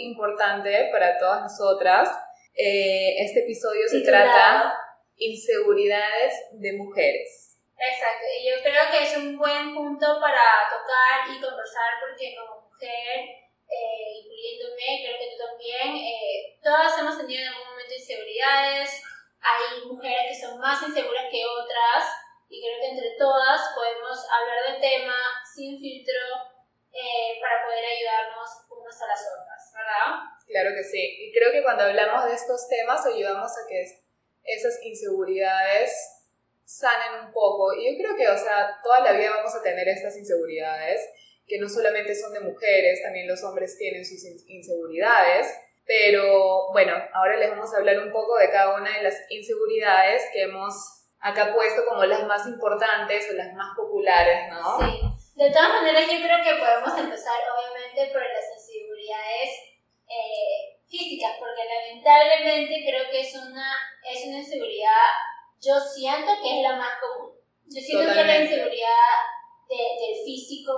muy importante para todas nosotras. Eh, este episodio se trata inseguridades de mujeres. Exacto, y yo creo que es un buen punto para tocar y conversar porque como mujer, eh, incluyéndome, creo que tú también, eh, todas hemos tenido en algún momento inseguridades, hay mujeres que son más inseguras que otras y creo que entre todas podemos hablar del tema sin filtro eh, para poder ayudarnos unas a las otras, Claro que sí. Y creo que cuando hablamos de estos temas ayudamos a que es- esas inseguridades sanen un poco. Y yo creo que, o sea, toda la vida vamos a tener estas inseguridades, que no solamente son de mujeres, también los hombres tienen sus in- inseguridades. Pero bueno, ahora les vamos a hablar un poco de cada una de las inseguridades que hemos acá puesto como las más importantes o las más populares, ¿no? Sí. De todas maneras, yo creo que podemos empezar, obviamente, por las inseguridades eh, físicas, porque lamentablemente creo que es una, es una inseguridad, yo siento que es la más común. Yo siento que la Totalmente. inseguridad de- del físico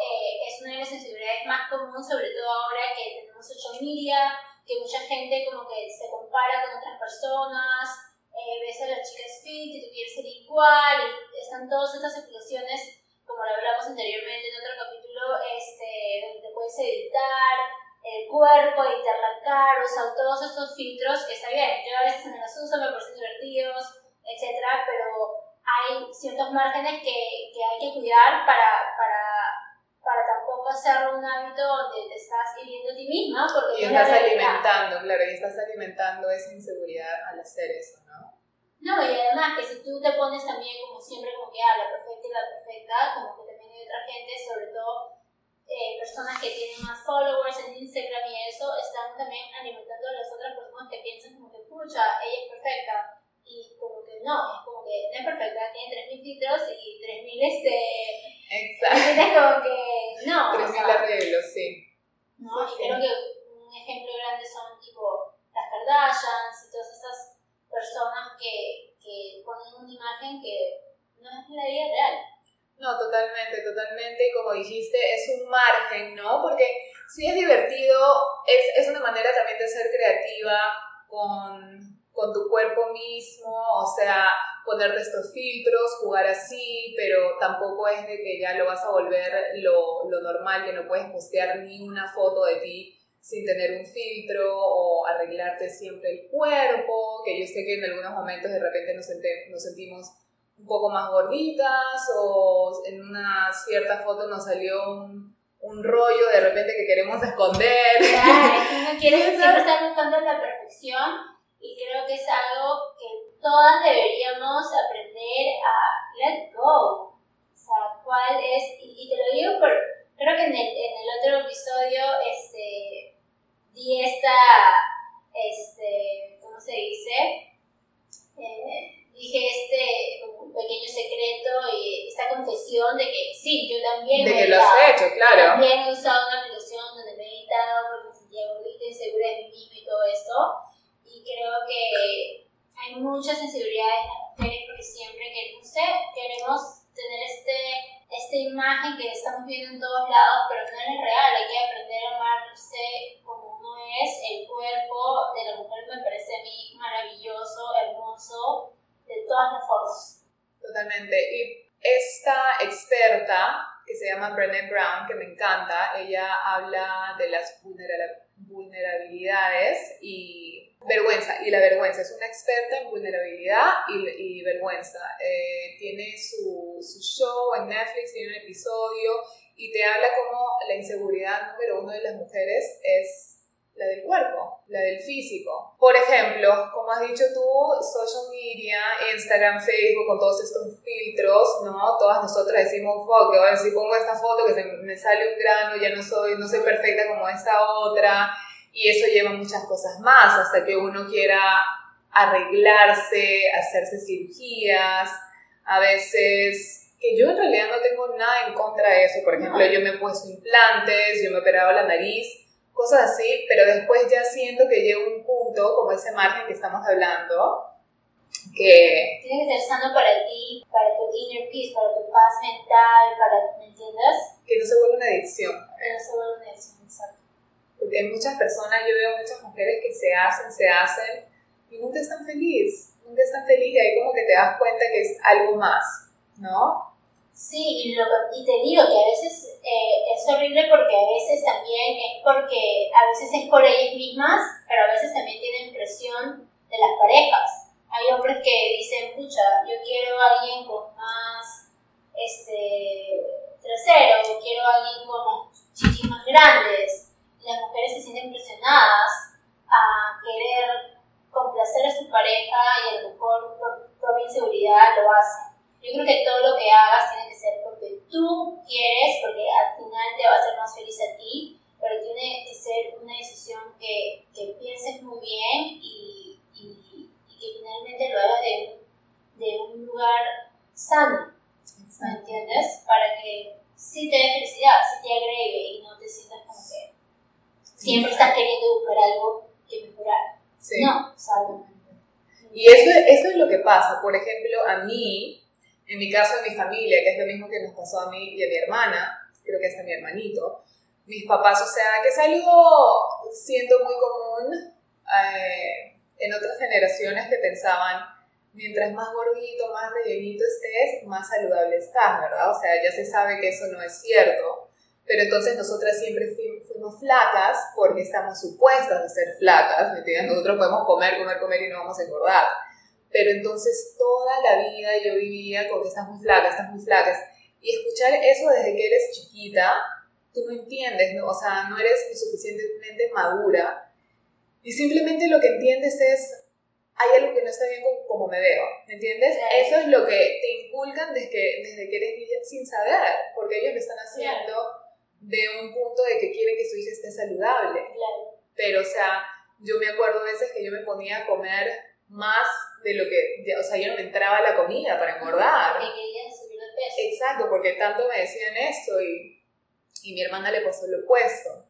eh, es una de las inseguridades más comunes, sobre todo ahora que tenemos social media, que mucha gente como que se compara con otras personas, eh, ves a las chicas fit y tú quieres ser igual, y están todas estas explicaciones, como lo hablamos anteriormente en otro capítulo, este, donde te puedes editar el cuerpo, editar la cara, todos estos filtros, que está bien, yo a veces me los uso, me parecen divertidos, etcétera, pero hay ciertos márgenes que, que hay que cuidar para, para, para tampoco hacerlo un hábito donde te estás hiriendo a ti misma, porque Y estás alimentando, claro, y estás alimentando esa inseguridad al hacer eso, ¿no? No, y además que si tú te pones también como siempre como que ah, la perfecta y la perfecta, como que también hay otra gente, sobre todo eh, personas que tienen más followers en Instagram y eso, están también alimentando a las otras personas que piensan como que, pucha, ella es perfecta. Y como que no, es como que no es perfecta, tiene 3.000 filtros y 3.000 este... Exacto. Es como que no, o 3.000 sea, arreglos, sí. ¿no? Sí, Y sí. creo que un ejemplo grande son tipo las Kardashians y todas estas personas que, que ponen una imagen que no es la vida real. No, totalmente, totalmente. Y como dijiste, es un margen, ¿no? Porque sí es divertido, es, es una manera también de ser creativa con, con tu cuerpo mismo, o sea, ponerte estos filtros, jugar así, pero tampoco es de que ya lo vas a volver lo, lo normal, que no puedes postear ni una foto de ti sin tener un filtro o arreglarte siempre el cuerpo, que yo sé que en algunos momentos de repente nos, nos sentimos un poco más gorditas o en una cierta foto nos salió un, un rollo de repente que queremos esconder. Claro, uno quiere siempre estar buscando la perfección y creo que es algo que todas deberíamos aprender a let go. O sea, cuál es, y, y te lo digo por, creo que en el, en el otro episodio, este, di esta, este, ¿cómo se dice? Eh, dije este como un pequeño secreto y esta confesión de que sí, yo también De que lo has claro una aplicación donde me he editado porque me sentía gordita, insegura de mí misma y todo esto. Y creo que hay muchas inseguridades en las mujeres porque siempre que, no sé, queremos tener este, esta imagen que estamos viendo en todos lados, pero no es real. Hay que aprender a amarse como uno es. El cuerpo de la mujer me parece a mí maravilloso, hermoso, de todas las formas. Totalmente. Y esta experta, que se llama Brené Brown, que me ella habla de las vulnera- vulnerabilidades y vergüenza. Y la vergüenza es una experta en vulnerabilidad y, y vergüenza. Eh, tiene su, su show en Netflix, tiene un episodio y te habla como la inseguridad número uno de las mujeres es la del cuerpo, la del físico. Por ejemplo, como has dicho tú, social media, Instagram, Facebook, con todos estos filtros, ¿no? Todas nosotras decimos, fuck, ahora si pongo esta foto que se me sale un grano, ya no soy, no soy perfecta como esta otra, y eso lleva muchas cosas más, hasta que uno quiera arreglarse, hacerse cirugías, a veces que yo en realidad no tengo nada en contra de eso. Por ejemplo, yo me he puesto implantes, yo me he operado la nariz cosas así, pero después ya siento que llega un punto, como ese margen que estamos hablando, que... Tiene que ser sano para ti, para tu inner peace, para tu paz mental, para, ¿me entiendes? Que no se vuelva una adicción. Que no se vuelva una adicción, exacto. Porque hay muchas personas, yo veo muchas mujeres que se hacen, se hacen y nunca están felices, nunca están felices y ahí como que te das cuenta que es algo más, ¿no? Sí, y, lo, y te digo que a veces eh, es horrible porque a veces también es porque, a veces es por ellas mismas, pero a veces también tienen presión de las parejas. Hay hombres que dicen, pucha, yo quiero a alguien con más este, trasero, quiero a alguien con chichis más grandes. Las mujeres se sienten presionadas a querer complacer a su pareja y a lo mejor por propia inseguridad lo hacen. Yo creo que todo lo que hagas tiene que ser porque tú quieres, porque al final te va a hacer más feliz a ti, pero tiene que ser una decisión que, que pienses muy bien y, y, que finalmente lo hagas de, de un lugar sano, ¿me entiendes? Para que sí te dé felicidad, sí te agregue y no te sientas como que siempre estás queriendo buscar algo que mejorar. Sí. No, exactamente. Y eso, eso es lo que pasa. Por ejemplo, a mí, en mi caso, en mi familia, que es lo mismo que nos pasó a mí y a mi hermana, creo que hasta a mi hermanito, mis papás, o sea, que es algo siendo muy común eh, en otras generaciones que pensaban, mientras más gordito, más rellenito estés, más saludable estás, ¿verdad? O sea, ya se sabe que eso no es cierto. Pero entonces nosotras siempre fuimos flacas porque estamos supuestas a ser flacas, ¿me entiendes? Nosotros podemos comer, comer, comer y no vamos a engordar. Pero entonces toda la vida yo vivía con que estás muy flaca, estás muy flaca. Y escuchar eso desde que eres chiquita, tú no entiendes, ¿no? O sea, no eres lo suficientemente madura. Y simplemente lo que entiendes es, hay algo que no está bien como, me veo, ¿me entiendes? Eso es lo que te inculcan desde que, desde que eres niña sin saber, porque ellos lo están haciendo de un punto de que quieren que su hija esté saludable. Pero, o sea, yo me acuerdo veces que yo me ponía a comer más de lo que, o sea, yo no me entraba la comida para engordar. Porque querían subir de peso. Exacto, porque tanto me decían esto y, y mi hermana le pasó lo opuesto.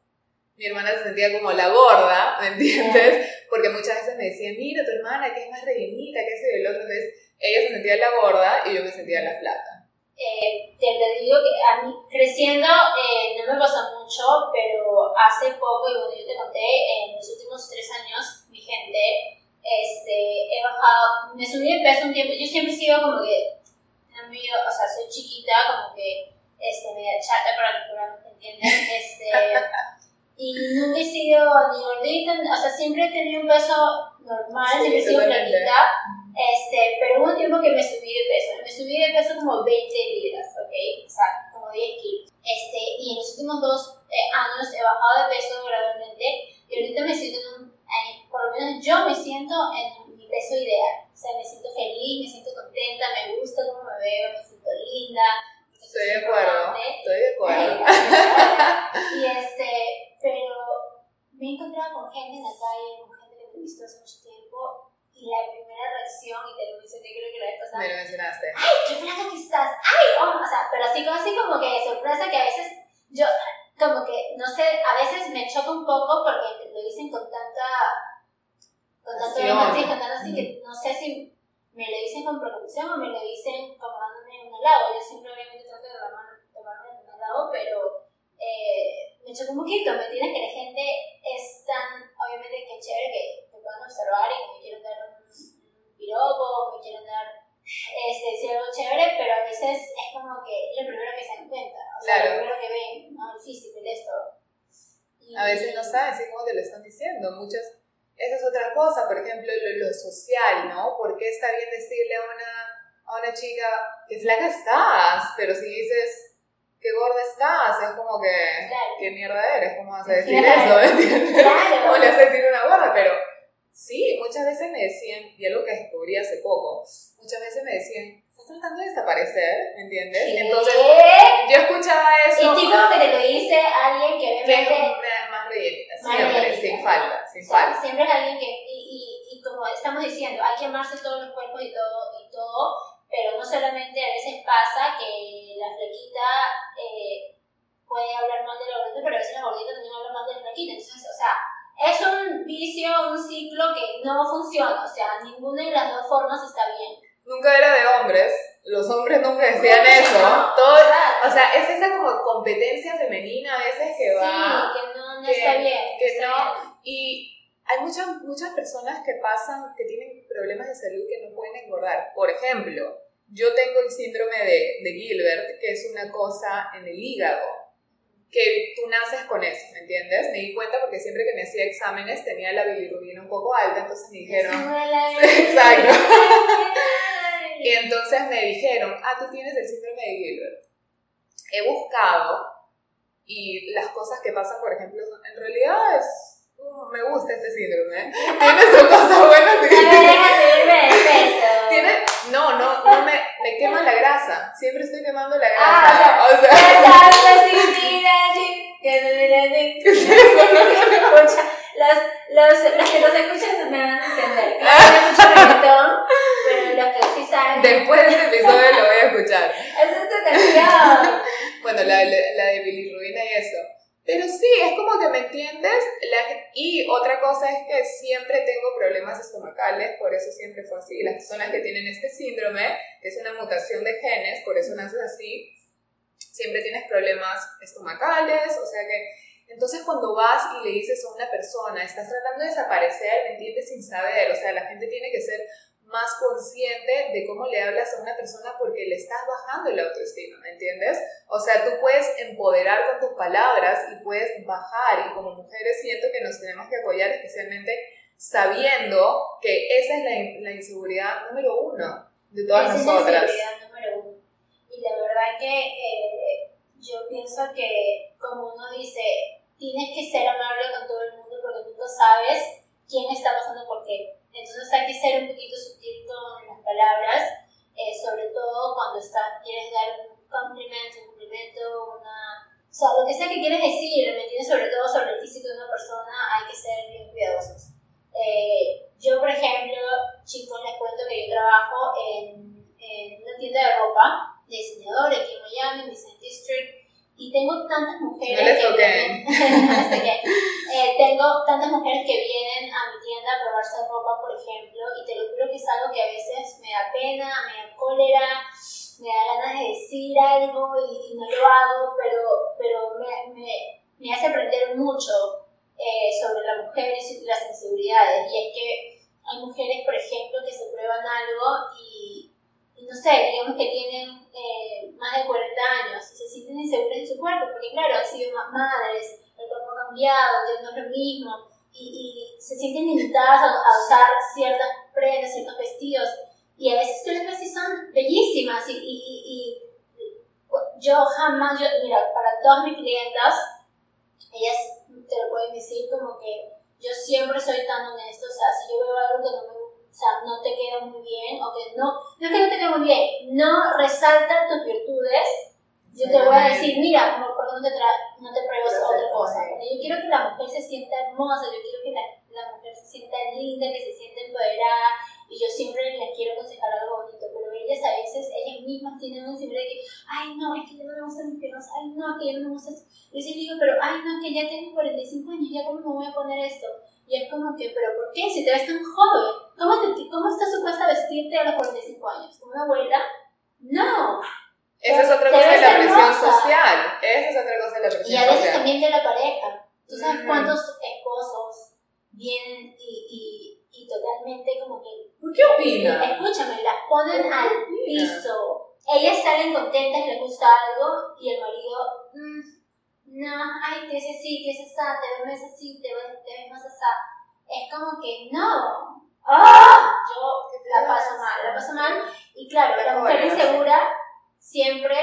Mi hermana se sentía como la gorda, ¿me entiendes? Porque muchas veces me decían, mira tu hermana que es más rellenita, que ese y el otro. Entonces ella se sentía la gorda y yo me sentía la flaca. Eh, te digo que a mí creciendo eh, no me pasa mucho, pero hace poco, y bueno, yo te conté, en los últimos tres años, mi gente, este, he bajado, me subí de peso un tiempo, yo siempre he sido como que, o sea, soy chiquita, como que, este, media chata para los ¿me entiendes? Este, y nunca he sido ni gordita, o sea, siempre he tenido un peso normal, siempre he sido flaquita, este, pero hubo un tiempo que me subí de peso, me subí de peso como 20 libras, ¿ok? O sea, como 10 kilos. Este, y en los últimos dos eh, años he bajado de peso gradualmente y ahorita me siento en un por lo menos yo me siento en mi peso ideal. O sea, me siento feliz, me siento contenta, me gusta cómo me veo, me siento linda. Estoy de acuerdo, estoy de acuerdo. y este, pero me he encontrado con gente en la calle, con gente que me he visto hace mucho tiempo, y la primera reacción, y te lo mencioné creo que la vez pasada. Me lo mencionaste. ¡Ay, qué flaca que estás! ¡Ay! Oh, o sea, pero así así como que de sorpresa que a veces yo como que, no sé, a veces me choca un poco porque lo dicen con tanta, con tanto énfasis, con tanto así que no sé si me lo dicen con preocupación o me lo dicen como dándome un halago. Yo siempre obviamente trato de tomarme un halago, pero eh, me choca un poquito, ¿me entiendes? Que la gente es tan, obviamente que chévere que te puedan observar y que me quieren dar un, un piropo, me quieren dar este, sí, algo chévere, pero a veces es como que lo primero que se dan cuenta, o sea, lo primero que ven, ¿no? El físico, el esto. A veces no saben si cómo te lo están diciendo, muchas, esa es otra cosa, por ejemplo, lo, lo social, ¿no? ¿Por qué está bien decirle a una, a una chica, que flaca estás? Pero si dices, qué gorda estás, es como que, claro. qué mierda eres, ¿cómo vas a decir eso? ¿entiendes? Claro. ¿Cómo le vas a decir una gorda? Pero Sí, muchas veces me decían, y algo que descubrí hace poco, muchas veces me decían, estás tratando de desaparecer, ¿me entiendes? ¿Qué? Entonces, yo escuchaba eso. Y tipo que te lo dice alguien que obviamente... Que más rellenita, siempre, sin falta, sin o sea, falta. Siempre es alguien que, y, y, y, como estamos diciendo, hay que amarse todos los cuerpos y todo, y todo, pero no solamente a veces pasa que la flequita... Eh, puede hablar mal de la gordita, pero a veces la gordita también habla mal de la flaquita. Entonces, vicio, un ciclo que no funciona, o sea, ninguna de las dos formas está bien. Nunca era de hombres, los hombres nunca decían eso. Todo, o sea, es esa como competencia femenina a veces que va. Sí, que no, no está bien. Que no. Y hay muchas, muchas personas que pasan, que tienen problemas de salud que no pueden engordar. Por ejemplo, yo tengo el síndrome de, de Gilbert, que es una cosa en el hígado, que tú naces con eso, ¿me entiendes? Me di cuenta porque siempre que me hacía exámenes tenía la bilirrubina un poco alta, entonces me dijeron... Exacto. y entonces me dijeron, ah, tú tienes el síndrome de Gilbert. He buscado y las cosas que pasan, por ejemplo, en realidad es me gusta este síndrome. Tiene sus cosas buenas Tiene, no, no, no me, me quema la grasa. Siempre estoy quemando la grasa. Ah, o sea, los, los, los que nos escuchan me van a entender. Hay mucho reggaetón, pero los que sí saben. Después de este episodio lo voy a escuchar. Esa es tu canción. Bueno, la, la, la de bilirrubina y eso. Pero sí, es como que me entiendes. y otra cosa es que siempre tengo estomacales, por eso siempre fue así. Las personas que tienen este síndrome, es una mutación de genes, por eso naces así, siempre tienes problemas estomacales, o sea que... Entonces cuando vas y le dices a una persona, estás tratando de desaparecer, ¿me entiendes? Sin saber, o sea, la gente tiene que ser más consciente de cómo le hablas a una persona porque le estás bajando el autoestima, ¿me entiendes? O sea, tú puedes empoderar con tus palabras y puedes bajar y como mujeres siento que nos tenemos que apoyar especialmente sabiendo que esa es la, la inseguridad número uno de todas esa nosotras. Es la inseguridad número uno. Y la verdad que eh, yo pienso que como uno dice, tienes que ser amable con todo el mundo porque tú no sabes quién está pasando por qué entonces hay que ser un poquito sutil con las palabras, eh, sobre todo cuando estás, quieres dar un complemento, un complemento, una... O sea, lo que sea que quieres decir, ¿me entiendes? Sobre todo sobre el físico de una persona, hay que ser bien cuidadosos. Eh, yo, por ejemplo, chicos, les cuento que yo trabajo en, en una tienda de ropa de diseñador aquí en Miami, en Design District, y tengo tantas mujeres que vienen, eh, tengo tantas mujeres que vienen a mi tienda a probarse ropa, por ejemplo, y te lo juro que es algo que a veces me da pena, me da cólera, me da ganas de decir algo y, no lo hago, pero, pero me, me, me hace aprender mucho eh, sobre la mujer y las inseguridades. Y es que hay mujeres, por ejemplo, que se prueban algo y no sé, digamos que tienen eh, más de 40 años y se sienten inseguras en su cuerpo, porque claro, han sido más madres, el cuerpo ha cambiado, ya no es lo mismo, y, se sienten limitadas a, usar ciertas prendas, ciertos vestidos, y a veces tú les ves y son bellísimas, y, y, yo jamás, yo, mira, para todas mis clientas, ellas te lo pueden decir como que yo siempre soy tan honesta, o sea, si yo veo algo que no me o sea, no te queda muy bien, o que no, no es que no te queda muy bien, no resalta tus virtudes, yo te voy a decir, mira, ¿por qué no te, no te pruebas otra cosa? Yo quiero que la mujer se sienta hermosa, yo quiero que la, la, mujer se sienta linda, que se sienta empoderada, y yo siempre les quiero aconsejar algo bonito, pero ellas a veces, ellas mismas tienen un siempre de que, ay, no, es que yo no me gustan mis piernas, ay, no, que yo no me gusta esto. Yo sí digo, pero, ay, no, que ya tengo 45 años, ya cómo me voy a poner esto. Y es como que, ¿pero por qué? Si te ves tan joven, ¿cómo, te, cómo estás supuesta a vestirte a los 45 años? ¿Como una abuela? No. Esa es otra cosa de la presión social. Esa es otra cosa de la presión social. Y a veces también de la pareja. ¿Tú sabes cuántos esposos vienen y, y, y, totalmente como que... ¿Por qué opinan? Escúchame, las ponen al piso. Ellas salen contentas, les gusta algo y el marido... Mm, no, ay, que ese sí, que ese está, te ves así, te ves, te ves más así. Es como que no. ¡Ah! Yo la paso mal, la paso mal. Y claro, la mujer insegura siempre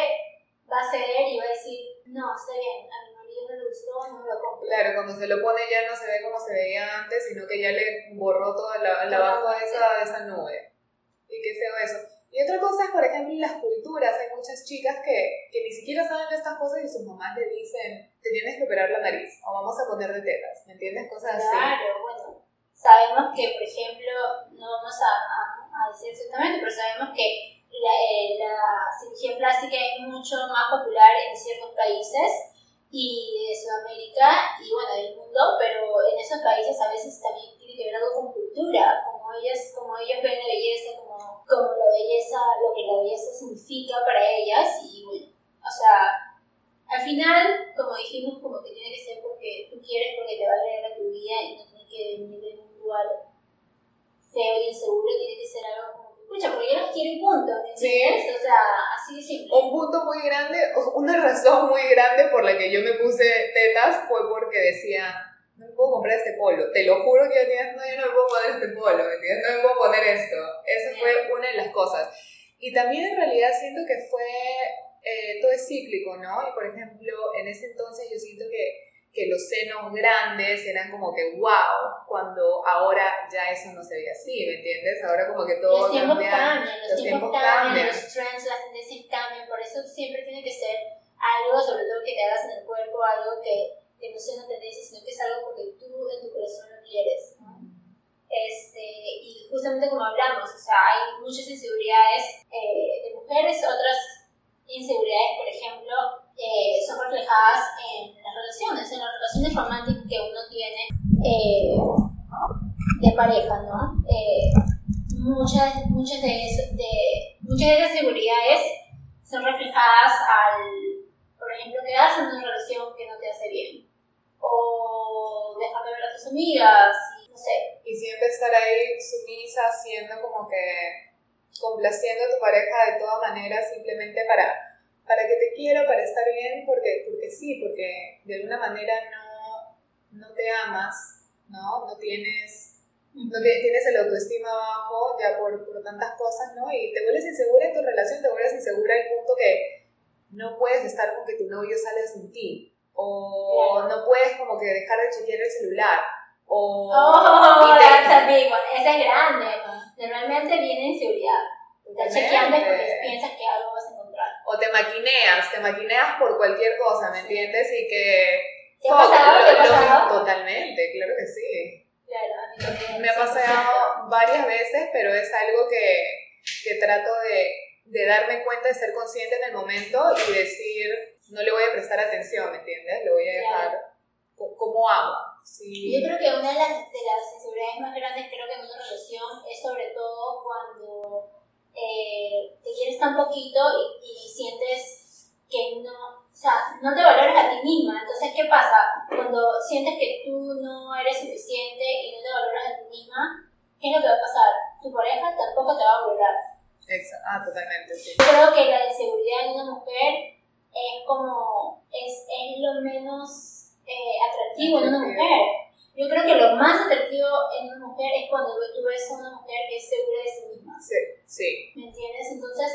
va a ceder y va a decir, no, está bien, a mi Claro, cuando se lo pone ya no se ve como se veía antes, sino que ya le borró toda la, la bajo de esa, de esa nube. Y qué feo eso. Y otra cosa es, por ejemplo, en las culturas, hay muchas chicas que, que ni siquiera saben estas cosas y sus mamás le dicen, te tienes que operar la nariz o vamos a poner de tetas, ¿me entiendes? Cosas así. Claro, bueno, sabemos que, por ejemplo, no vamos a, a, decir exactamente, pero sabemos que la, eh, la, cirugía plástica es mucho más popular en ciertos países y de Sudamérica y bueno, del mundo, pero en esos países a veces también tiene que ver algo con cultura, como ellos, como ellos ven la belleza, como, como la belleza, lo que la belleza significa para ellas y bueno, o sea, al final, como dijimos, como que tiene que ser porque tú quieres, porque te va a agregar a tu vida y no tiene que venir de un lugar feo y inseguro, tiene que ser algo como Escucha, porque yo los quiero y punto, Sí. O sea, así de simple. Un punto muy grande, una razón muy grande por la que yo me puse tetas fue porque decía, no me puedo comprar este polo. Te lo juro que yo no, yo no me puedo poner este polo, ¿me entiendes? No me puedo poner esto. Esa fue una de las cosas. Y también en realidad siento que fue, eh, todo es cíclico, ¿no? Y por ejemplo, en ese entonces yo siento que que los senos grandes eran como que wow, cuando ahora ya eso no se ve así, ¿me entiendes? Ahora como que todo los tiempos cambia, cambian, los, tiempos, cambian, los trends, las tendencias cambian, por eso siempre tiene que ser algo, sobre todo que te hagas en el cuerpo, algo que, que no sea una tendencia, sino que es algo porque tú en tu corazón lo quieres. Este, y justamente como hablamos, o sea, hay muchas inseguridades eh, de mujeres, otras inseguridades, por ejemplo, eh, son reflejadas en las relaciones, en las relaciones románticas que uno tiene eh, de pareja, ¿no? Eh, muchas, muchas, de, de, muchas de esas seguridades son reflejadas al, por ejemplo, quedarse en una relación que no te hace bien, o dejar de ver a tus amigas, y, no sé. Y siempre estar ahí sumisa, siendo como que complaciendo a tu pareja de todas maneras, simplemente para para que te quiero, para estar bien, porque, porque sí, porque de alguna manera no, no te amas, ¿no? No tienes, no tienes el autoestima bajo ya por, por, tantas cosas, ¿no? Y te vuelves insegura en tu relación, te vuelves insegura al punto que no puedes estar con que tu novio sale sin ti, o no puedes como que dejar de chequear el celular, o... Oh, esa es grande. Normalmente viene inseguridad. Estás chequeando porque piensas que algo vas a o te maquineas, te maquineas por cualquier cosa, ¿me entiendes? Y que... ¿Te ha pasado? ¿Te ha pasado? Totalmente, claro que sí. Claro, me ha pasado varias veces, pero es algo que, que trato de, de, darme cuenta, de ser consciente en el momento y decir, no le voy a prestar atención, ¿me entiendes? Le voy a dejar como hago. Sí. Yo creo que una de las, de las inseguridades más grandes creo que en una relación es sobre todo cuando eh, te quieres tan poquito y, sientes que no, o sea, no te valoras a ti misma. Entonces, ¿qué pasa? Cuando sientes que tú no eres suficiente y no te valoras a ti misma, ¿qué es lo que va a pasar? Tu pareja tampoco te va a valorar. Exacto. Ah, totalmente, sí. Creo que la inseguridad en una mujer es como, es, es lo menos eh, atractivo en una mujer yo creo que lo más atractivo en una mujer es cuando tú ves a una mujer que es segura de sí misma. Sí, sí. ¿Me entiendes? Entonces,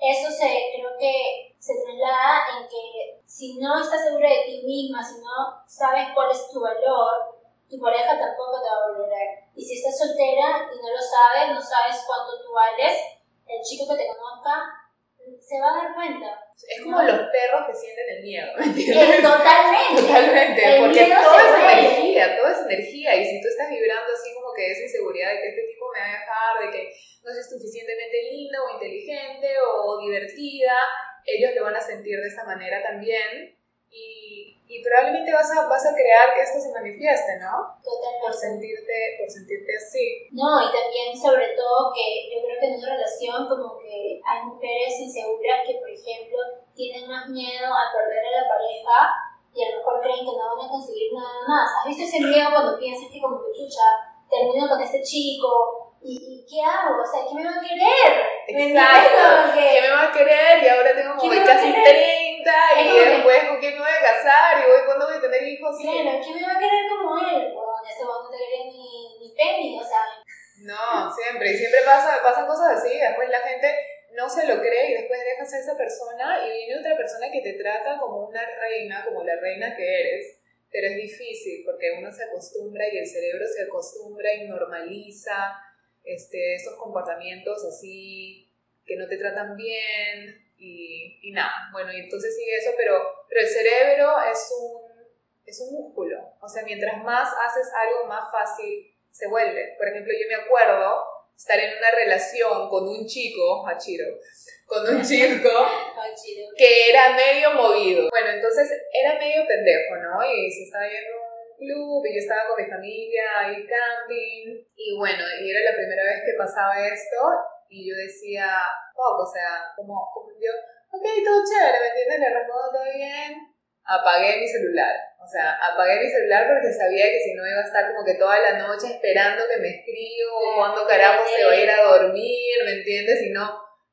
eso se, creo que se traslada en que si no estás segura de ti misma, si no sabes cuál es tu valor, tu pareja tampoco te va a valorar. Y si estás soltera y no lo sabes, no sabes cuánto tú vales, el chico que te conozca se va a dar cuenta. Es como los perros que sienten el miedo, ¿me entiendes? totalmente. Totalmente, porque todo es energía, todo es energía, y si tú estás vibrando así como que esa inseguridad de que este tipo me va a dejar, de que no es suficientemente linda o inteligente o divertida, ellos lo van a sentir de esa manera también, y, y probablemente vas a, vas a crear que esto se manifieste, ¿no? Totalmente. Por sentirte, por sentirte así. No, y también sobre todo que yo creo que en una relación como que hay mujeres inseguras que, por ejemplo, tienen más miedo a perder a la pareja y a lo mejor creen que no van a conseguir nada más. ¿Has visto ese miedo cuando piensas que como que chucha, termino con este chico ¿Y, qué hago? O sea, ¿qué me va a querer? Exacto. ¿Qué me va a querer? Y ahora tengo como casi 30 y después con quién me voy a casar y voy cuándo voy a tener hijos. Claro, ¿quién me va a querer como él? Bueno, ese no te quería ni, ni penny, o sea. No, siempre. Y siempre pasa, pasan cosas así. Después la gente no se lo cree y después dejas a esa persona y viene otra persona que te trata como una reina, como la reina que eres. Pero es difícil porque uno se acostumbra y el cerebro se acostumbra y normaliza este, estos comportamientos así que no te tratan bien y, y nada. Bueno, y entonces sigue eso, pero, pero el cerebro es un, es un músculo. O sea, mientras más haces algo, más fácil se vuelve. Por ejemplo, yo me acuerdo, estar en una relación con un chico, Hachiro, con un chico que era medio movido. Bueno, entonces era medio pendejo, ¿no? Y se estaba yendo a un club y yo estaba con mi familia ahí camping. Y bueno, y era la primera vez que pasaba esto y yo decía, poco, o sea, como, como yo, ok, todo chévere, ¿me entiendes? Le respondo todo bien apagué mi celular. O sea, apagué mi celular porque sabía que si no iba a estar como que toda la noche esperando que me escriba o cuando carajo se va a ir a dormir, ¿me entiendes? Y no,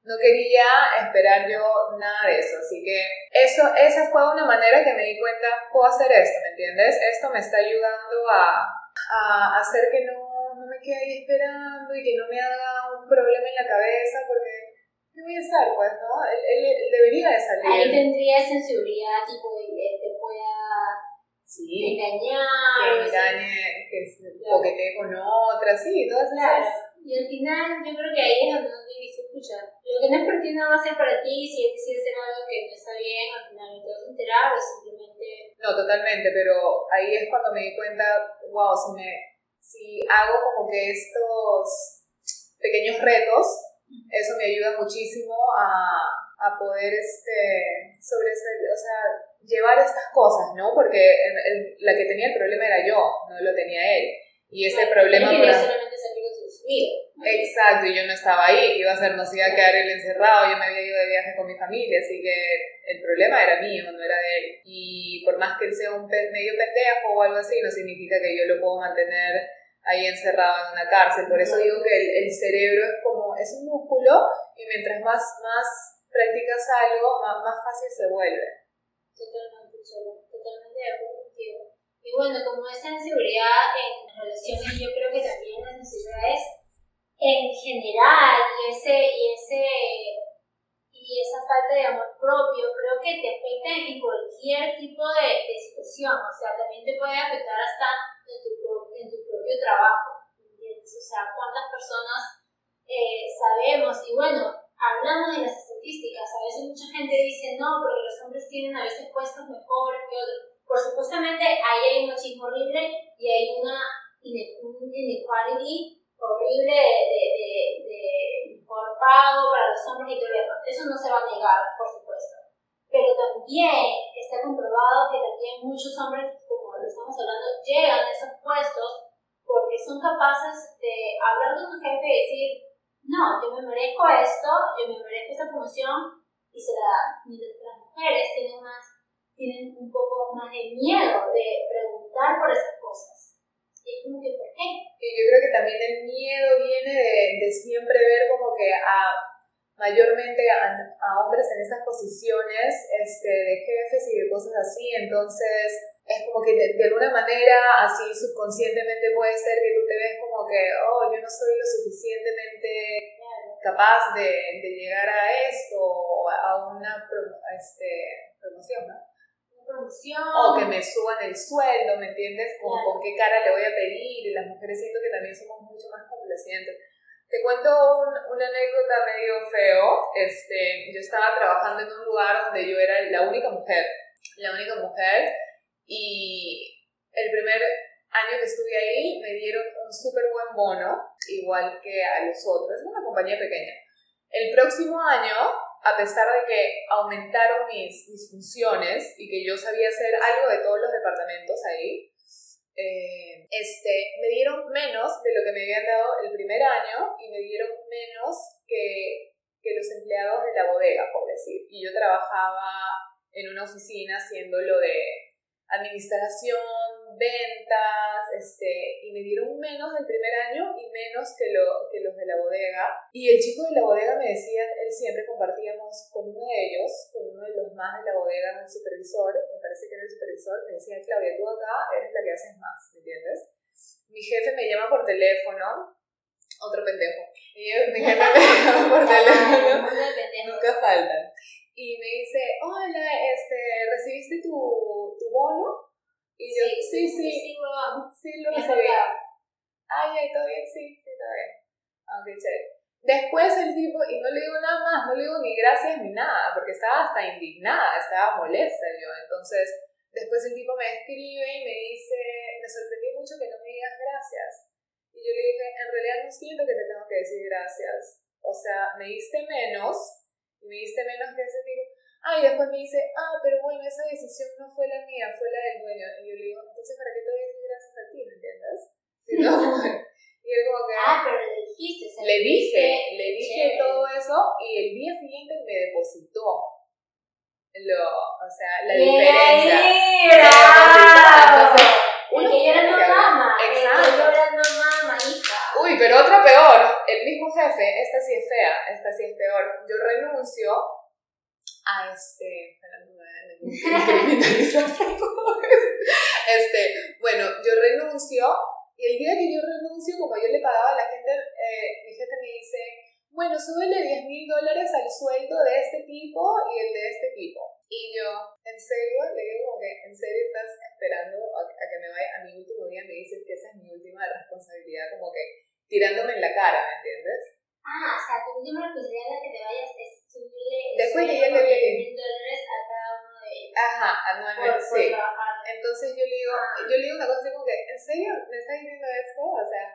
no quería esperar yo nada de eso. Así que eso, esa fue una manera que me di cuenta, puedo hacer esto, ¿me entiendes? Esto me está ayudando a, a hacer que no, no me quede ahí esperando y que no me haga un problema en la cabeza porque ¿qué voy a hacer? Pues, ¿no? Él, debería de salir. Ahí tendría sensibilidad, tipo, te pueda sí, engañar. Que engañe, que se coquetee con otra, sí, todas claro. Y al final, yo creo que ahí es donde uno dice, escucha, lo que no es ti no va a ser para ti, si es decir hacer algo que no está bien, al final no te vas a enterar o simplemente... No, totalmente, pero ahí es cuando me di cuenta, wow, si, me, si hago como que estos pequeños retos, eso me ayuda muchísimo a, a poder este, sobre o sea, llevar estas cosas, ¿no? Porque la que tenía el problema era yo, no lo tenía él. Y ese problema... Él solamente salir con sus Exacto, y yo no estaba ahí, iba a ser, no se iba a quedar él encerrado, yo me había ido de viaje con mi familia, así que el problema era mío, no era de él. Y por más que él sea un medio pendejo o algo así, no significa que yo lo puedo mantener ahí encerrado en una cárcel. Por eso digo que el, el cerebro es como, es un músculo y mientras más, más practicas algo, más, más fácil se vuelve. Totalmente, totalmente de acuerdo contigo. Y bueno, como esa inseguridad en relaciones, yo creo que también las necesidades en general y ese, y ese y esa falta de amor propio creo que te afecta en cualquier tipo de, de situación, o sea, también te puede afectar hasta en tu en tu propio trabajo, ¿entiendes? O sea, cuántas personas eh, sabemos, y bueno, hablamos de las estadísticas, a veces mucha gente dice, no, porque los hombres tienen a veces puestos mejores que otros. Por supuestamente ahí hay un machismo horrible y hay una inequality horrible de, de, de, mejor pago para los hombres y todo eso. no se va a negar, por supuesto. Pero también está comprobado que también muchos hombres lo estamos hablando, llegan a esos puestos porque son capaces de hablar con su jefe y decir, no, yo me merezco esto, yo me merezco esta promoción y se la dan. Las mujeres tienen, más, tienen un poco más de miedo de preguntar por esas cosas. Y es como que, ¿por qué? Y yo creo que también el miedo viene de, siempre ver como que a mayormente a, a, hombres en esas posiciones este, de jefes y de cosas así, entonces es como que de, alguna manera, así subconscientemente puede ser que tú te ves como que, oh, yo no soy lo suficientemente capaz de, de llegar a esto o a una este, promoción, ¿no? Promoción. O que me suban el sueldo, ¿me entiendes? Con, con qué cara le voy a pedir. Y las mujeres siento que también somos mucho más complacientes. Te cuento una anécdota medio feo. Este, yo estaba trabajando en un lugar donde yo era la única mujer. La única mujer y el primer año que estuve ahí me dieron un súper buen bono, igual que a los otros, es una compañía pequeña. El próximo año, a pesar de que aumentaron mis, mis funciones y que yo sabía hacer algo de todos los departamentos ahí, eh, este, me dieron menos de lo que me habían dado el primer año y me dieron menos que, que los empleados de la bodega, por decir. Y yo trabajaba en una oficina haciendo lo de administración, ventas, este, y me dieron menos del primer año y menos que, lo, que los de la bodega. Y el chico de la bodega me decía, él siempre compartíamos con uno de ellos, con uno de los más de la bodega, el supervisor, me parece que era el supervisor, me decía, Claudia, tú acá eres la que haces más, ¿me entiendes? Mi jefe me llama por teléfono, otro pendejo. mi jefe me llama por teléfono, nunca faltan y me dice, hola, este, ¿recibiste tu, tu bono? Y yo, sí, sí, sí, sí, sí lo recibí. Ay, ay, todo bien, sí, sí, todo bien. Ok, chévere. Después el tipo, y no le digo nada más, no le digo ni gracias ni nada, porque estaba hasta indignada, estaba molesta yo. Entonces, después el tipo me escribe y me dice, me sorprendió mucho que no me digas gracias. Y yo le dije, en realidad no siento que te tengo que decir gracias. O sea, me diste menos, y me diste menos que ese tipo. Ah, y después me dice, ah, pero bueno, esa decisión no fue la mía, fue la del dueño. Y yo le digo, entonces, ¿para qué te voy a decir gracias a ti, me entiendes? y él como que... Ah, pero le dijiste. le dije, le dije todo eso y el día siguiente me depositó lo, o sea, la diferencia. Entonces, uno que llora no mama. Exacto. El que llora no mama, hija. Uy, pero otra peor. El mismo jefe, esta sí es fea, esta sí es peor. Yo renuncio a este. este, bueno, yo renuncio y el día que yo renuncio, como yo le pagaba a la gente, eh, mi jefe me dice, bueno, súbele 10 mil dólares al sueldo de este tipo y el de este tipo. Y yo, ¿en serio? Le digo como que, ¿en serio estás esperando a, que me vaya a mi último día? Me dices que esa es mi última responsabilidad, como que tirándome en la cara, ¿me entiendes? Ah, o sea, tu última responsabilidad de que te vayas es subirle Después de ya le mil dólares a cada uno de ellos. Ajá, anualmente, sí. Entonces yo le digo, ah. yo le digo una cosa así como que, ¿en serio me estás diciendo esto? O sea,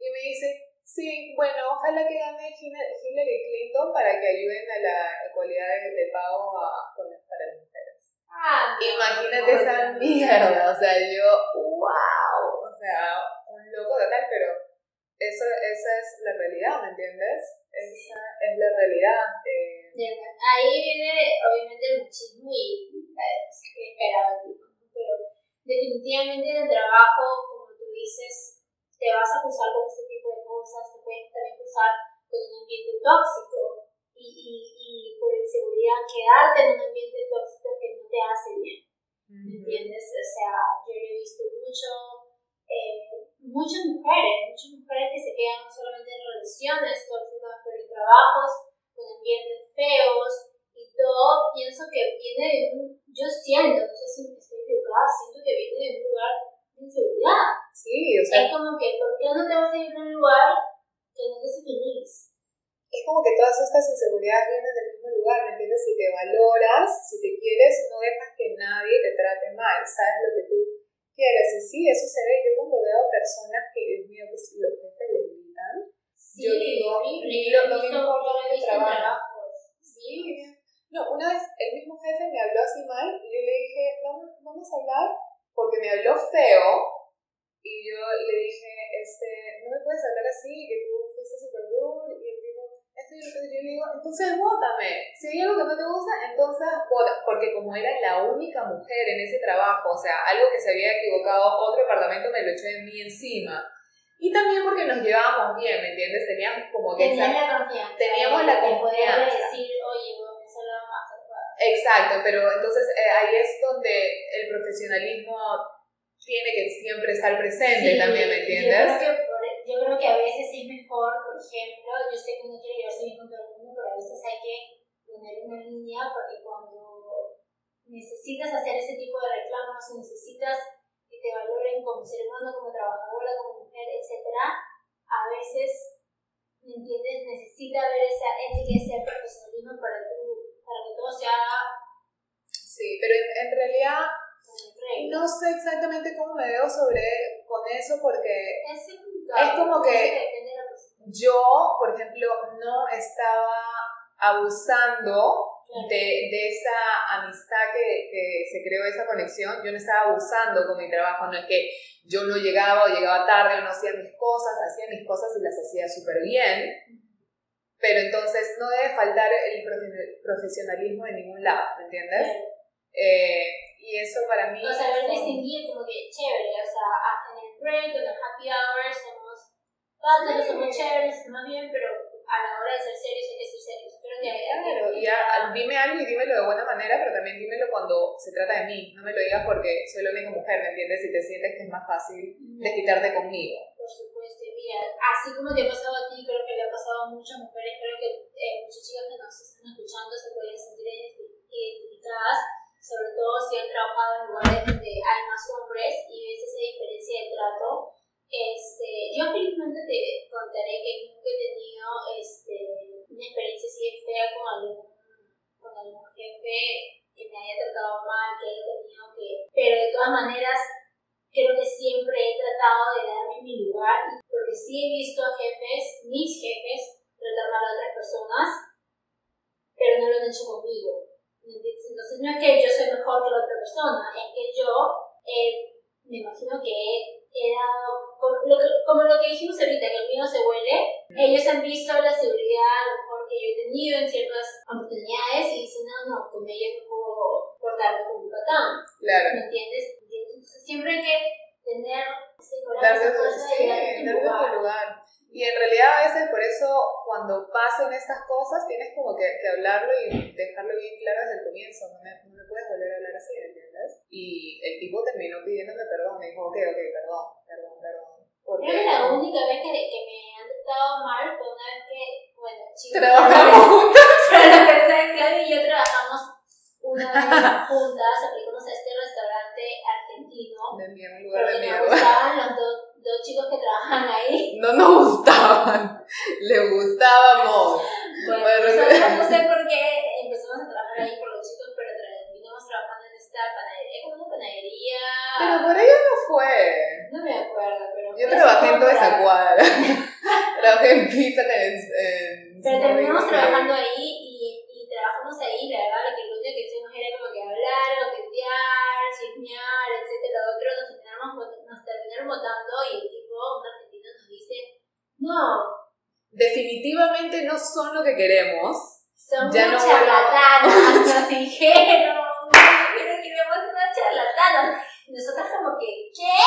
y me dice, Sí, bueno, ojalá que gane Hillary Clinton para que ayuden a la ecualidad de, pago a, con, para las mujeres. Ah, Imagínate esa mierda, o sea, yo, wow, o sea, un loco total, pero eso, esa es la realidad, ¿me entiendes? Esa es la realidad. Eh. Ahí viene, obviamente, el machismo y eh, que esperaba pero definitivamente en el trabajo, como tú dices, te vas a cruzar con este tipo de cosas, te puedes también cruzar con un ambiente tóxico y, y, y por inseguridad quedarte en un ambiente tóxico que no te hace bien. ¿Me entiendes? O sea, yo he visto mucho, eh, muchas mujeres, muchas mujeres que se quedan no solamente en relaciones tóxicas, pero en trabajos con ambientes feos y todo, pienso que viene de un, yo siento, no sé si me estoy equivocada, siento que viene de un lugar de inseguridad Sí, o sea. Es como que, ¿por qué no te vas a ir a un lugar que no te hace feliz? Es como que todas estas inseguridades vienen del mismo lugar, ¿me entiendes? Si te valoras, si te quieres, no dejas que nadie te trate mal, sabes lo que tú quieres. Y sí, eso se ve. Yo cuando veo personas que, Dios mío, que si los jefes les gritan, yo digo, lo, no me importa dónde trabaja. Sí. No, una vez el mismo jefe me habló así mal y yo le dije, vamos, vamos a hablar porque me habló feo y yo le dije, este, no me puedes hablar así, que tú fuiste super rude. Y él dijo, esto y yo le digo, entonces vótame. Si hay algo que no te gusta, entonces vota. Porque como era la única mujer en ese trabajo, o sea, algo que se había equivocado, otro departamento me lo echó de mí encima. Y también porque nos llevábamos bien, ¿me entiendes? Teníamos como que... Teníamos la confianza. Teníamos la confianza. decir, oye, eso lo vamos a hacer. Exacto, pero entonces eh, ahí es donde el profesionalismo tiene que siempre estar presente también, ¿me entiendes? Yo creo, que yo creo que a veces es mejor, ejemplo, yo sé que uno quiere llevarse bien con todo el mundo, pero a veces hay que poner una línea porque cuando necesitas hacer ese tipo de reclamos, necesitas que te valoren como ser humano, como trabajadora, como mujer, etc., a veces, ¿me entiendes? Necesita ver esa ética, ese profesionalismo para, para que todo se haga. Sí, pero en realidad no sé exactamente cómo me veo sobre con eso porque es, como que yo, por ejemplo, no estaba abusando de, de, esa amistad que, que, se creó, esa conexión, yo no estaba abusando con mi trabajo, no es que yo no llegaba o llegaba tarde o no hacía mis cosas, hacía mis cosas y las hacía súper bien, pero entonces no debe faltar el profesionalismo de ningún lado, ¿me entiendes? Eh, y eso para mí... O sea, ver distinguir como que chévere, o sea, en el break, en el happy hour, somos padres, somos chéveres, más bien, pero a la hora de ser serios hay que ser serios. Pero que claro, ya, dime algo y dímelo de buena manera, pero también dímelo cuando se trata de mí. No me lo digas porque soy la única mujer, ¿me entiendes? Si te sientes que es más fácil desquitarte conmigo. Por supuesto, mira, así como te ha pasado a ti, creo que le ha pasado a muchas mujeres, creo que eh, muchas chicas que nos están escuchando se pueden sentir identificadas sobre todo si han trabajado en lugares donde hay más hombres y ves esa diferencia de trato. Este, yo felizmente te contaré que nunca he tenido este, una experiencia así de fea con algún, con algún jefe que me haya tratado mal, que haya tenido que... Pero de todas maneras, creo que siempre he tratado de darme mi lugar, porque sí he visto jefes, mis jefes, tratar mal a otras personas, pero no lo han hecho conmigo. Entonces no es que yo soy mejor que la otra persona, es que yo eh, me imagino que dado, como lo, que, como lo que dijimos ahorita, que el mío se huele, ellos han visto la seguridad a lo mejor que yo he tenido en ciertas oportunidades y dicen, no, no, con ella no puedo cortarlo con un patán. Claro. ¿Me entiendes? Entonces siempre hay que tener ese esa tu, fuerza sí, lugar. lugar. Y en realidad a veces por eso cuando pasen estas cosas tienes como que, que hablarlo y dejarlo bien claro desde el comienzo. No me, no me puedes volver a hablar así, ¿entiendes? Y el tipo terminó pidiéndome perdón. Me dijo, ok, ok, perdón, perdón, perdón. Porque Creo que la única vez que, que me han tratado mal fue una vez que, bueno, chicos, trabajamos juntos. pero la verdad, Claudia y yo trabajamos una vez juntas, aplicamos a este restaurante argentino, De miedo, un lugar de nos gustaban los dos, dos chicos que trabajan ahí. No nos gustaban, le gustábamos. Bueno, Bueno, no sé por qué empezamos a trabajar ahí los chicos, pero terminamos trabajando en esta panadería, como una panadería. Pero por ella no fue. No me acuerdo, pero. Yo trabajé en toda esa cuadra. trabajé en pizza, en. en Pero terminamos trabajando ahí y, y trabajamos ahí, la verdad, que lo único que hicimos era como que hablar, coquetear, chismear, etcétera, lo otro, nos terminamos, vot- nos terminaron votando y el tipo, un argentino, nos dice, no, Definitivamente no son lo que queremos. son Ya no nos dijeron, pero queremos unas charlatanas. Y nosotras como que, ¿qué?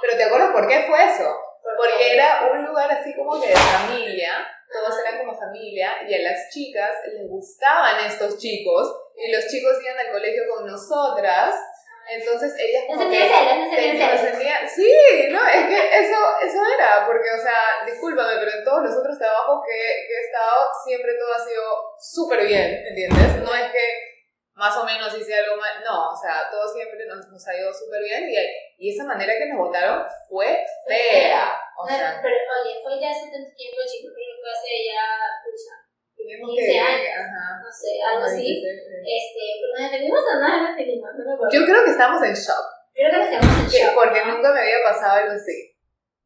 Pero ¿te acuerdas por qué fue eso? ¿Por Porque qué? era un lugar así como que de familia, todos eran como familia, y a las chicas les gustaban estos chicos, y los chicos iban al colegio con nosotras, entonces ellas No como sentían que celos, no sentían tenían- celos. sentían- sí, no, es que eso, eso era, porque, o sea, discúlpame, pero en todos los otros trabajos que, que he estado, siempre todo ha sido súper bien, ¿entiendes? No es que más o menos hice algo mal, no, o sea, todo siempre nos, nos ha ido súper bien, y, y esa manera que nos votaron fue fea, o No, sea, pero oye, fue ya hace tanto tiempo, chicos, creo que fue hace ya, pucha, teníamos 15 que, años. ajá. no sé, algo así. Sí, sí, sí. Este, pero nos defendimos o no nos defendimos, no me acuerdo. Yo creo que estábamos en shock, creo que quedamos en shock. porque ¿no? nunca me había pasado algo así.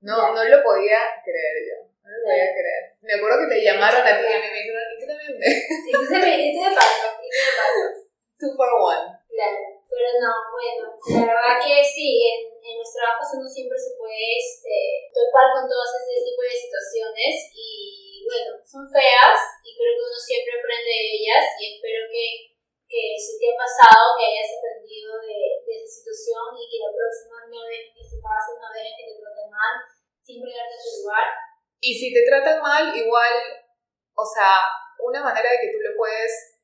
No, no lo podía creer yo. No lo podía creer. Me acuerdo que te llamaron a ti y a mí me dijeron, ¿y tú también me? Entonces me tú de paso, y tú de paso. Two for one. Claro, pero no, bueno, la verdad que sí, en, en los trabajos uno siempre se puede este, topar con todas ese tipo de situaciones y bueno, son feas y creo que uno siempre aprende de ellas y espero que, que si te ha pasado, que hayas aprendido de, de esa situación y que la próxima no dejes que se pase, no dejes que te traten mal, siempre darte tu lugar. Y si te tratan mal, igual, o sea, una manera de que tú lo puedes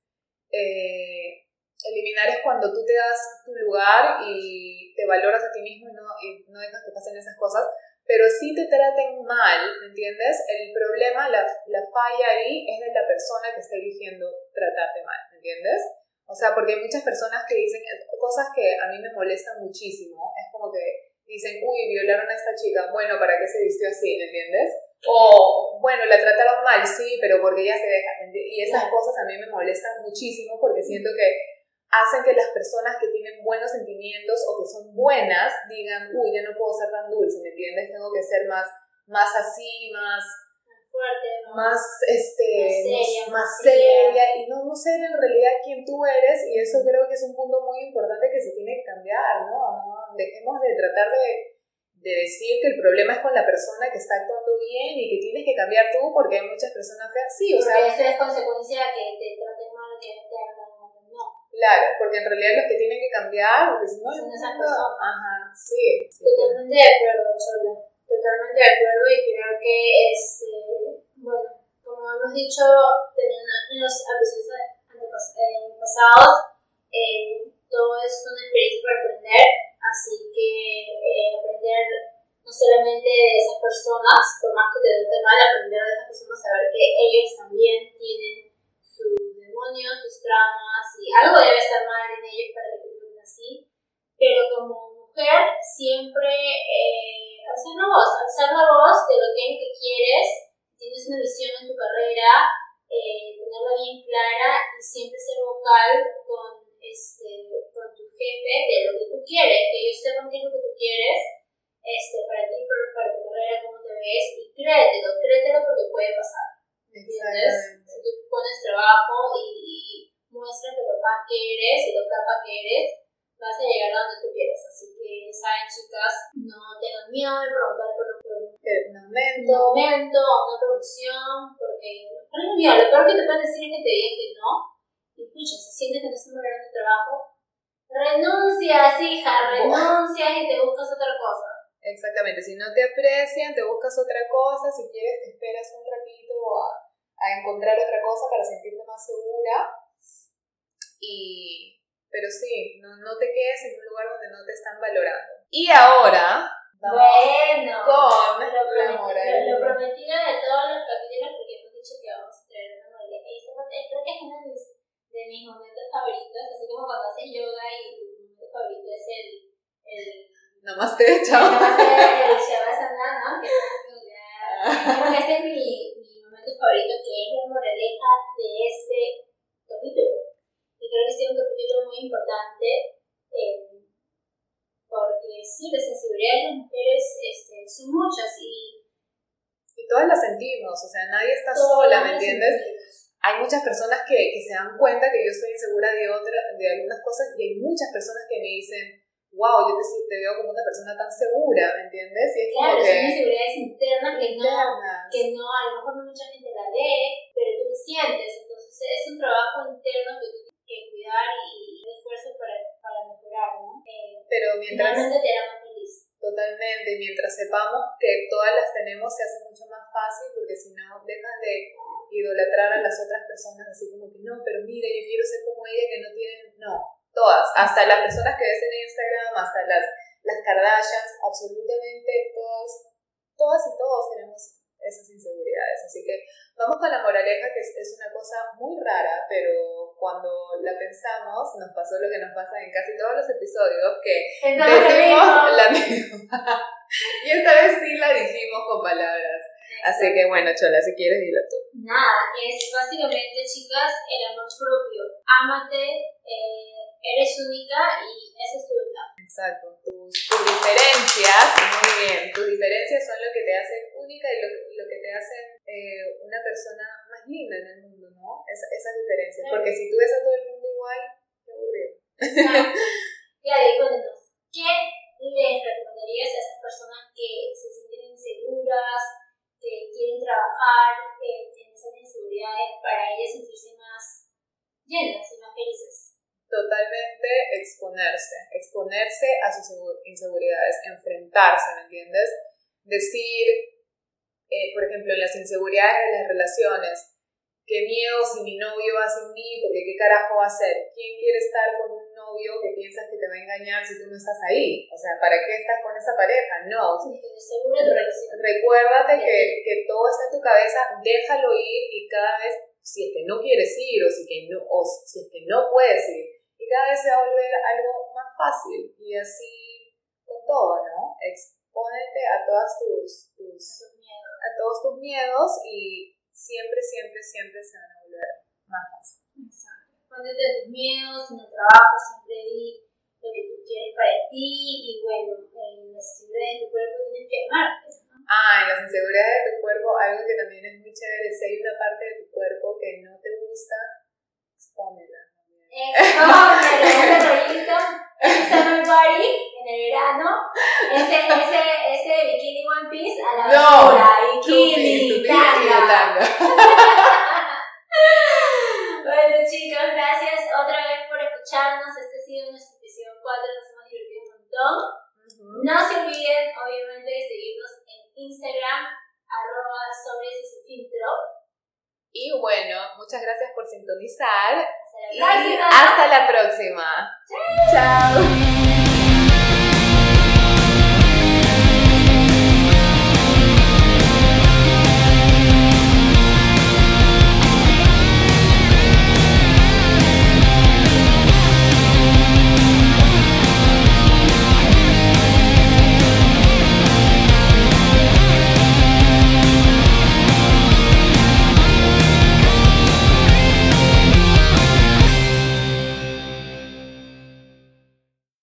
eh, eliminar es cuando tú te das tu lugar y te valoras a ti mismo y no, y no dejas que pasen esas cosas. Pero si te traten mal, ¿me entiendes? El problema, la, la falla ahí es de la persona que está eligiendo tratarte mal, ¿me entiendes? O sea, porque hay muchas personas que dicen cosas que a mí me molestan muchísimo. Es como que dicen, uy, violaron a esta chica, bueno, ¿para qué se vistió así? ¿Me entiendes? O, bueno, la trataron mal, sí, pero porque ella se deja. Y esas cosas a mí me molestan muchísimo porque siento que hacen que las personas que tienen buenos sentimientos o que son buenas digan, uy, ya no puedo ser tan dulce, ¿me entiendes? Tengo que ser más, más así, más, Fuerte, ¿no? más, este, Más seria, más seria y no, no ser en realidad quien tú eres y eso creo que es un punto muy importante que se tiene que cambiar, ¿no? Dejemos de tratar de, de decir que el problema es con la persona que está actuando bien y que tienes que cambiar tú porque hay muchas personas feas. Sí, o sea, eso es consecuencia de que te traten mal, que te. Claro, porque en realidad los que tienen que cambiar, porque si no, Son esas personas. Ajá, sí. Totalmente de acuerdo, Chola. Totalmente de acuerdo y creo que es, eh, bueno, como hemos dicho en los episodios eh, pasados, eh, todo es una experiencia para aprender, así que eh, aprender no solamente de esas personas, por más que te dé mal, aprender de esas personas, saber que ellos también tienen sus demonios, sus traumas, y algo debe estar mal en ellos para que te así, pero como mujer siempre eh, alzar la voz, alzar la voz de lo que que quieres, tienes una visión en tu carrera, eh, tenerla bien clara y siempre ser vocal con, este, con tu jefe de lo que tú quieres, que ellos sepan qué es lo que tú quieres este, para ti, para, para tu carrera, cómo te ves y créetelo, créetelo porque puede pasar. Mira, lo peor que te pueden decir es que te digan que no, y pucha, si sientes que no estás logrando tu trabajo, renuncias, hija, renuncias y te buscas otra cosa. Exactamente, si no te aprecian, te buscas otra cosa, si quieres te esperas un ratito a, a encontrar otra cosa para sentirte más segura. Y, pero sí, no, no te quedes en un lugar donde no te están valorando. Y ahora, vamos Bueno, con lo, la promet- moraleja. lo- lo prometido de todos los capítulos, porque hemos dicho que vamos creo que es uno de mis, de mis momentos favoritos, así como cuando haces yoga y tu momento favorito es el, el Namaste, el chao. el Shavasana, ¿no? Que ya- Creo que este es mi, mi momento favorito, que es la moraleja de este capítulo. Y creo que este es un capítulo muy importante, eh, porque sí, la sensibilidad de las mujeres este, son muchas y Y todas la sentimos, o sea, nadie está sola, ¿me las entiendes? Hay muchas personas que, que se dan cuenta que yo estoy insegura de, otra, de algunas cosas y hay muchas personas que me dicen, wow, yo te, te veo como una persona tan segura, ¿me entiendes? Y es Claro, como son que... inseguridades internas que no, internas. que no, a lo mejor no mucha gente la ve, pero tú lo sientes. Entonces es un trabajo interno que tú tienes que cuidar y un esfuerzo para, para mejorar, ¿no? Eh, Pero mientras... te hará más feliz. Totalmente, mientras sepamos que todas las tenemos, se hace mucho más fácil porque si no dejas de idolatrar a las otras personas así como que no, pero mira, yo quiero ser como ella que no tienen, no, todas, hasta las personas que ves en Instagram, hasta las, las Kardashians, absolutamente todos, todas y todos tenemos esas inseguridades, así que vamos con la moraleja que es, es una cosa muy rara, pero cuando la pensamos nos pasó lo que nos pasa en casi todos los episodios, que decimos la misma. y esta vez sí la dijimos con palabras. Así que bueno, Chola, si quieres dilo tú. Nada, es básicamente, chicas, el amor propio. Ámate, eh, eres única y esa es tu verdad. Exacto. Tus, tus diferencias, muy bien, tus diferencias son lo que te hacen única y lo, lo que te hacen eh, una persona más linda en el mundo, ¿no? Es, esas diferencias. Claro. Porque si tú ves a todo el mundo igual, qué aburrido. Claro, y cuéntanos, ¿qué les recomendarías a esas personas que se sienten inseguras, que quieren trabajar eh, en esas inseguridades para ellas sentirse más llenas y más felices? Totalmente exponerse, exponerse a sus insegu- inseguridades, enfrentarse, ¿me entiendes? Decir, eh, por ejemplo, en las inseguridades de las relaciones, qué miedo si mi novio va sin mí, porque qué carajo va a hacer. ¿Quién quiere estar con novio que piensas que te va a engañar si tú no estás ahí? O sea, ¿para qué estás con esa pareja? No. Recuérdate que, que todo está en tu cabeza, déjalo ir y cada vez, si es que no quieres ir o si, que no, o si es que no puedes ir, y cada vez se va a volver algo más fácil y así con todo, ¿no? Expónete a todas tus, tus a todos tus miedos y siempre, siempre, siempre se van a volver más fácil. Exacto. Póntete a tus miedos, en el trabajo siempre di lo que tú quieres para ti y bueno, en la seguridad de tu cuerpo tienes que amarte. ¿no? Ah, en las inseguridades de tu cuerpo, algo que también es muy chévere, si hay una parte de tu cuerpo que no te gusta, expónela. Expónelo, ese rollito, summer body en el verano, ese, ese, ese bikini one piece a la No, basura, tu bikini, tanga. chicos, gracias otra vez por escucharnos, este ha sido nuestro episodio 4, nos hemos divertido un montón. No se olviden, obviamente, de seguirnos en Instagram, arroba sobres y sin filtro. Y bueno, muchas gracias por sintonizar Hasta la próxima. hasta la próxima. Chao.